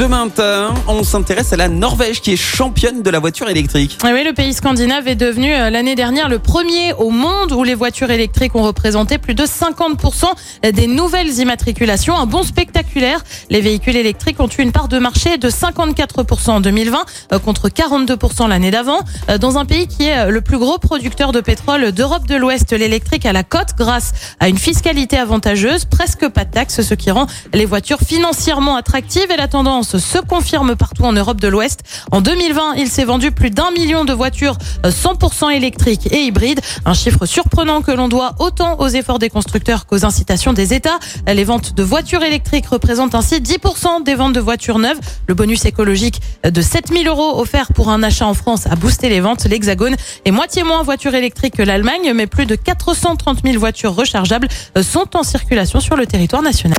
Ce matin, on s'intéresse à la Norvège qui est championne de la voiture électrique. Ah oui, le pays scandinave est devenu euh, l'année dernière le premier au monde où les voitures électriques ont représenté plus de 50% des nouvelles immatriculations. Un bon spectaculaire. Les véhicules électriques ont eu une part de marché de 54% en 2020 euh, contre 42% l'année d'avant. Euh, Dans un pays qui est le plus gros producteur de pétrole d'Europe de l'Ouest, l'électrique a la cote grâce à une fiscalité avantageuse, presque pas de taxes, ce qui rend les voitures financièrement attractives et la tendance se confirme partout en Europe de l'Ouest. En 2020, il s'est vendu plus d'un million de voitures euh, 100% électriques et hybrides. Un chiffre surprenant que l'on doit autant aux efforts des constructeurs qu'aux incitations des États. Les ventes de voitures électriques représentent ainsi 10% des ventes de voitures neuves. Le bonus écologique de 7000 euros offert pour un achat en France a boosté les ventes. L'Hexagone est moitié moins voitures électriques que l'Allemagne, mais plus de 430 000 voitures rechargeables euh, sont en circulation sur le territoire national.